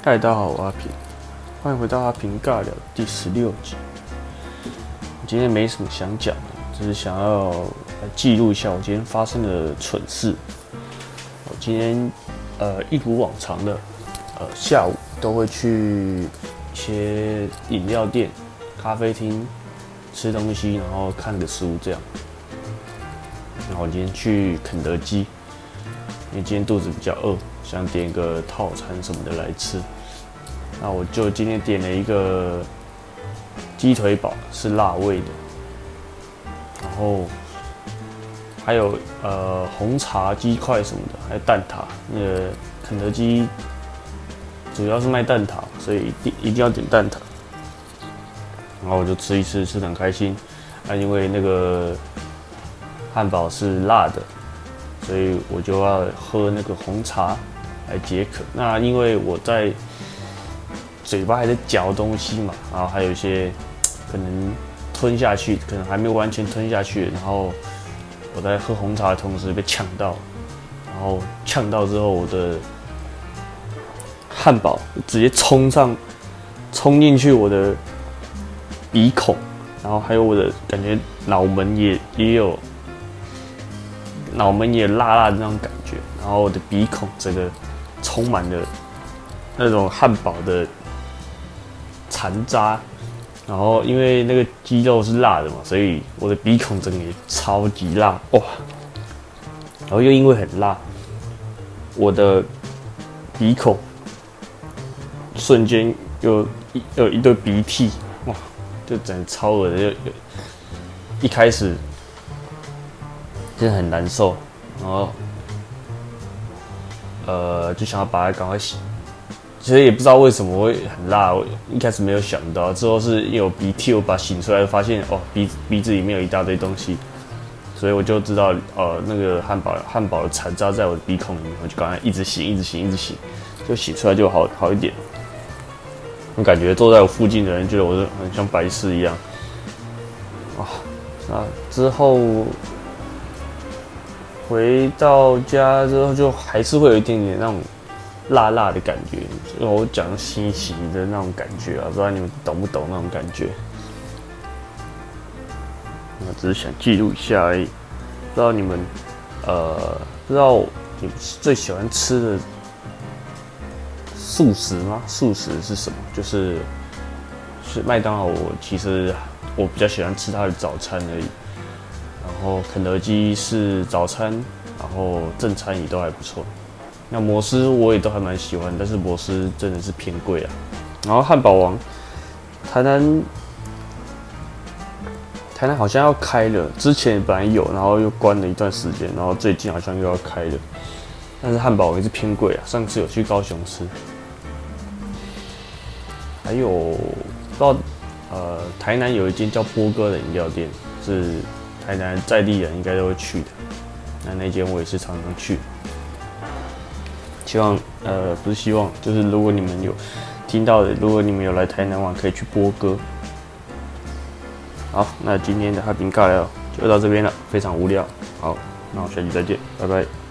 嗨，大家好，我阿平，欢迎回到阿平尬聊第十六集。今天没什么想讲的，只是想要来记录一下我今天发生的蠢事。我今天呃一如往常的呃下午都会去一些饮料店、咖啡厅吃东西，然后看个书这样。然后我今天去肯德基，因为今天肚子比较饿，想点个套餐什么的来吃。那我就今天点了一个鸡腿堡，是辣味的，然后还有呃红茶鸡块什么的，还有蛋挞。那个肯德基主要是卖蛋挞，所以一定一定要点蛋挞。然后我就吃一吃，吃得很开心。啊，因为那个汉堡是辣的，所以我就要喝那个红茶来解渴。那因为我在嘴巴还在嚼东西嘛，然后还有一些可能吞下去，可能还没有完全吞下去。然后我在喝红茶的同时被呛到，然后呛到之后，我的汉堡直接冲上，冲进去我的鼻孔，然后还有我的感觉脑门也也有脑门也辣辣的那种感觉，然后我的鼻孔整个充满了那种汉堡的。残渣，然后因为那个鸡肉是辣的嘛，所以我的鼻孔整个也超级辣哇！然后又因为很辣，我的鼻孔瞬间有一有一堆鼻涕哇，就整个超恶的，就一开始真的很难受，然后呃就想要把它赶快洗。其实也不知道为什么会很辣，我一开始没有想到，之后是有鼻涕，我把醒出来，发现哦鼻鼻子里面有一大堆东西，所以我就知道呃那个汉堡汉堡的残渣在我的鼻孔里面，我就赶快一直擤一直擤一直擤，就洗出来就好好一点。我感觉坐在我附近的人觉得我是很像白痴一样。啊，那之后回到家之后就还是会有一点点那种。辣辣的感觉，我讲稀奇的那种感觉啊，不知道你们懂不懂那种感觉？我只是想记录一下而已，不知道你们，呃，不知道你们最喜欢吃的素食吗？素食是什么？就是是麦当劳，我其实我比较喜欢吃它的早餐而已。然后肯德基是早餐，然后正餐也都还不错。那摩斯我也都还蛮喜欢，但是摩斯真的是偏贵啊。然后汉堡王，台南台南好像要开了，之前本来有，然后又关了一段时间，然后最近好像又要开了。但是汉堡也是偏贵啊，上次有去高雄吃。还有不知道呃，台南有一间叫波哥的饮料店，是台南在地人应该都会去的。那那间我也是常常去。希望呃不是希望，就是如果你们有听到的，如果你们有来台南玩，可以去播歌。好，那今天的哈平尬聊就到这边了，非常无聊。好，那我下期再见，拜拜。